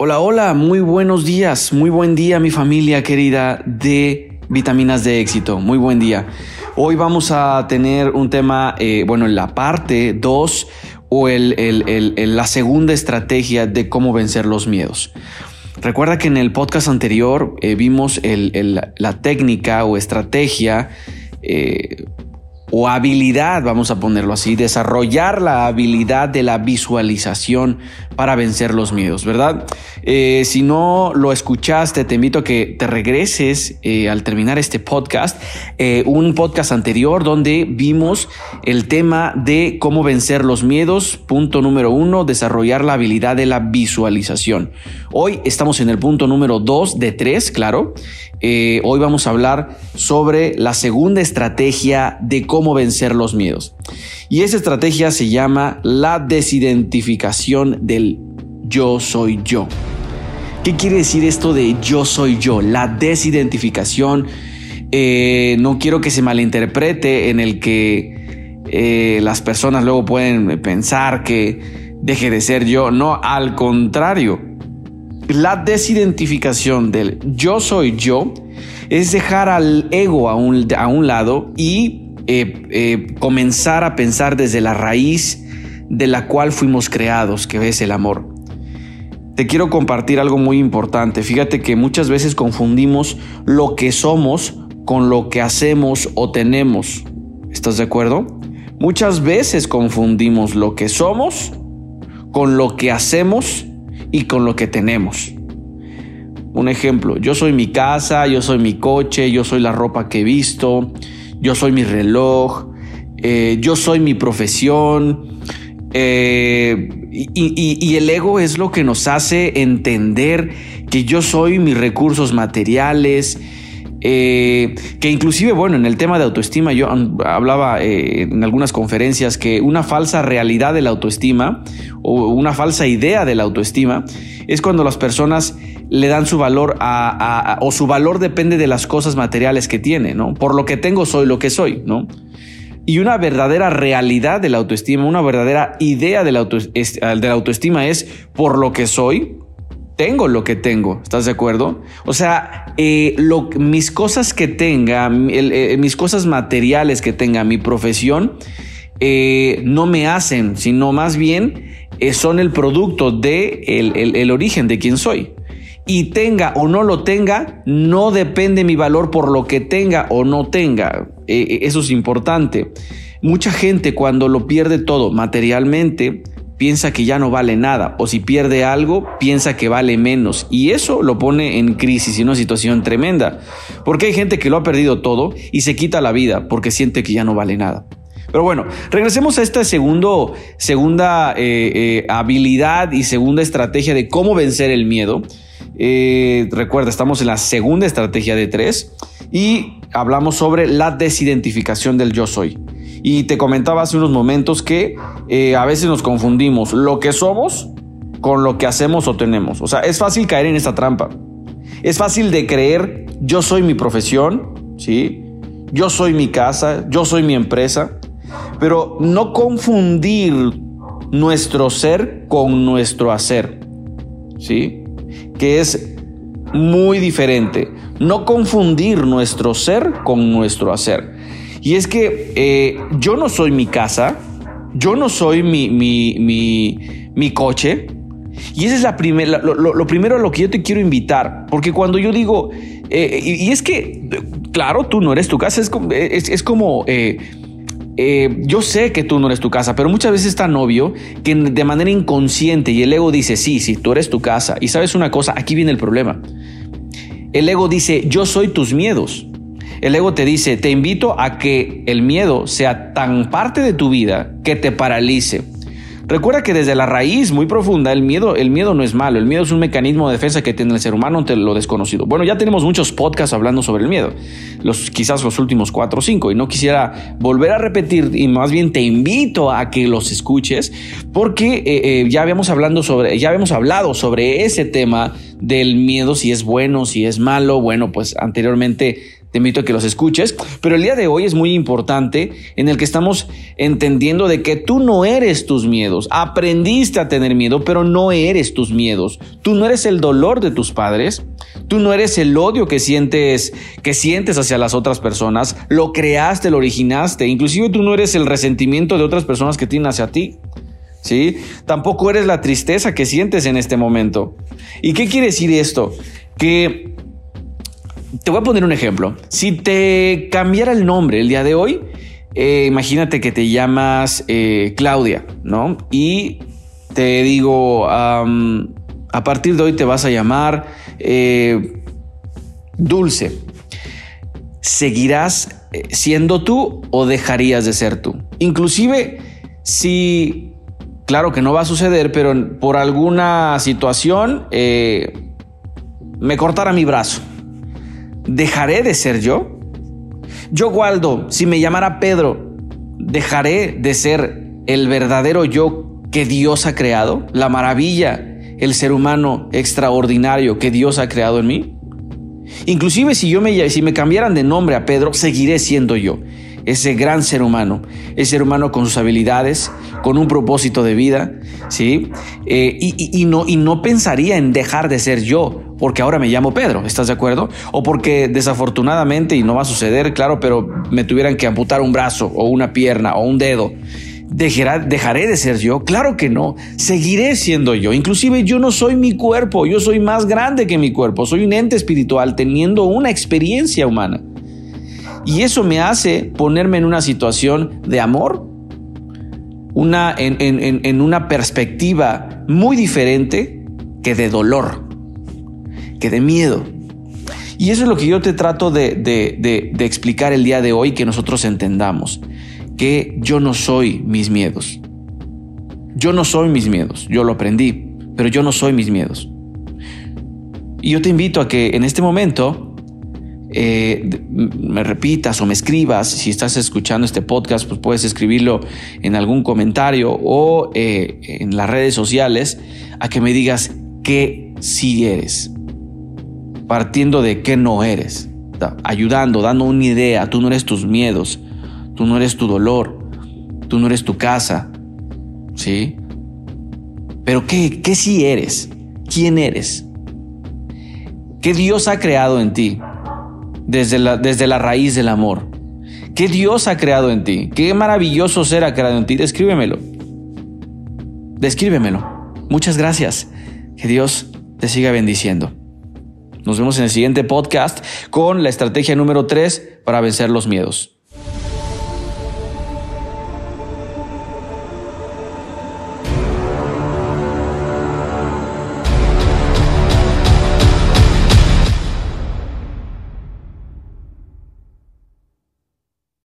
Hola, hola, muy buenos días, muy buen día mi familia querida de Vitaminas de Éxito, muy buen día. Hoy vamos a tener un tema, eh, bueno, en la parte 2 o la segunda estrategia de cómo vencer los miedos. Recuerda que en el podcast anterior eh, vimos la técnica o estrategia eh, o habilidad, vamos a ponerlo así, desarrollar la habilidad de la visualización para vencer los miedos, ¿verdad? Eh, si no lo escuchaste, te invito a que te regreses eh, al terminar este podcast, eh, un podcast anterior donde vimos el tema de cómo vencer los miedos. Punto número uno, desarrollar la habilidad de la visualización. Hoy estamos en el punto número dos de tres, claro. hoy vamos a hablar sobre la segunda estrategia de cómo vencer los miedos. Y esa estrategia se llama la desidentificación del yo soy yo. ¿Qué quiere decir esto de yo soy yo? La desidentificación. Eh, no quiero que se malinterprete en el que eh, las personas luego pueden pensar que deje de ser yo. No, al contrario. La desidentificación del yo soy yo es dejar al ego a un, a un lado y eh, eh, comenzar a pensar desde la raíz de la cual fuimos creados, que es el amor. Te quiero compartir algo muy importante. Fíjate que muchas veces confundimos lo que somos con lo que hacemos o tenemos. ¿Estás de acuerdo? Muchas veces confundimos lo que somos con lo que hacemos y con lo que tenemos. Un ejemplo, yo soy mi casa, yo soy mi coche, yo soy la ropa que he visto, yo soy mi reloj, eh, yo soy mi profesión. Eh, y, el ego es lo que nos hace entender que yo soy mis recursos materiales, eh, que inclusive, bueno, en el tema de autoestima, yo hablaba en algunas conferencias que una falsa realidad de la autoestima o una falsa idea de la autoestima es cuando las personas le dan su valor a, o su valor depende de las cosas materiales que tiene, ¿no? Por lo que tengo soy lo que soy, ¿no? Y una verdadera realidad de la autoestima, una verdadera idea de la, autoestima es por lo que soy, tengo lo que tengo, ¿estás de acuerdo? O sea, eh, mis cosas que tenga, eh, mis cosas materiales que tenga, mi profesión, eh, no me hacen, sino más bien son el producto de el origen de quién soy y tenga o no lo tenga, no depende mi valor por lo que tenga o no tenga. Eso es importante. Mucha gente cuando lo pierde todo materialmente, piensa que ya no vale nada o si pierde algo piensa que vale menos y eso lo pone en crisis y una situación tremenda porque hay gente que lo ha perdido todo y se quita la vida porque siente que ya no vale nada. Pero bueno, regresemos a esta segunda eh, eh, habilidad y segunda estrategia de cómo vencer el miedo. Eh, recuerda, estamos en la segunda estrategia de tres y hablamos sobre la desidentificación del yo soy. Y te comentaba hace unos momentos que eh, a veces nos confundimos lo que somos con lo que hacemos o tenemos. O sea, es fácil caer en esta trampa. Es fácil de creer, yo soy mi profesión, ¿sí? Yo soy mi casa, yo soy mi empresa, pero no confundir nuestro ser con nuestro hacer, ¿sí? que es muy diferente. No confundir nuestro ser con nuestro hacer. Y es que eh, yo no soy mi casa, yo no soy mi, mi, coche. Y esa es la primera, lo, primero a lo que yo te quiero invitar. Porque cuando yo digo, eh, y, es que, claro, tú no eres tu casa, es, es, como eh, eh, yo sé que tú no eres tu casa, pero muchas veces es tan obvio que de manera inconsciente y el ego dice, sí, sí, tú eres tu casa. Y sabes una cosa, aquí viene el problema. El ego dice, yo soy tus miedos. El ego te dice, te invito a que el miedo sea tan parte de tu vida que te paralice Recuerda que desde la raíz muy profunda el miedo, el miedo no es malo, el miedo es un mecanismo de defensa que tiene el ser humano ante lo desconocido. Bueno, ya tenemos muchos podcasts hablando sobre el miedo, los, quizás los últimos cuatro o cinco, y no quisiera volver a repetir, y más bien te invito a que los escuches, porque eh, eh, ya habíamos hablando sobre, ya habíamos hablado sobre ese tema del miedo, si es bueno, si es malo. Bueno, pues anteriormente te invito a que los escuches, pero el día de hoy es muy importante en el que estamos entendiendo de que tú no eres tus miedos, aprendiste a tener miedo, pero no eres tus miedos, tú no eres el dolor de tus padres, tú no eres el odio que sientes, que sientes hacia las otras personas, lo creaste, lo originaste, inclusive tú no eres el resentimiento de otras personas que tienen hacia ti. ¿Sí? Tampoco eres la tristeza que sientes en este momento. ¿Y qué quiere decir esto? Que te voy a poner un ejemplo. Si te cambiara el nombre el día de hoy, eh, imagínate que te llamas eh, Claudia, ¿no? Y te digo, a partir de hoy te vas a llamar eh, Dulce. ¿Seguirás siendo tú o dejarías de ser tú? Inclusive si, claro que no va a suceder, pero por alguna situación me cortara mi brazo ¿dejaré de ser yo? Yo, Waldo, si me llamara Pedro, ¿dejaré de ser el verdadero yo que Dios ha creado? ¿La maravilla, el ser humano extraordinario que Dios ha creado en mí? Inclusive si yo me, si me cambiaran de nombre a Pedro, seguiré siendo yo ese gran ser humano, ese ser humano con sus habilidades, con un propósito de vida, ¿sí? Eh, y, no, y no pensaría en dejar de ser yo, porque ahora me llamo Pedro, ¿estás de acuerdo? O porque desafortunadamente, y no va a suceder, claro, pero me tuvieran que amputar un brazo o una pierna o un dedo. ¿Dejaré de ser yo? Claro que no. Seguiré siendo yo. Inclusive yo no soy mi cuerpo, yo soy más grande que mi cuerpo. Soy un ente espiritual teniendo una experiencia humana. Y eso me hace ponerme en una situación de amor, una, en, una perspectiva muy diferente que de dolor, que de miedo. Y eso es lo que yo te trato de, de, explicar el día de hoy, que nosotros entendamos, que yo no soy mis miedos. Yo no soy mis miedos, yo lo aprendí, pero yo no soy mis miedos. Y yo te invito a que en este momento eh, me repitas o me escribas. Si estás escuchando este podcast, pues puedes escribirlo en algún comentario o eh, en las redes sociales a que me digas que sí eres, partiendo de que no eres, ayudando, dando una idea. Tú no eres tus miedos, tú no eres tu dolor, tú no eres tu casa, ¿sí? Pero ¿qué, qué sí eres? ¿Quién eres? ¿Qué Dios ha creado en ti? Desde la, desde la raíz del amor. ¿Qué Dios ha creado en ti? ¿Qué maravilloso ser ha creado en ti? Descríbemelo. Descríbemelo. Muchas gracias. Que Dios te siga bendiciendo. Nos vemos en el siguiente podcast con la estrategia número 3 para vencer los miedos.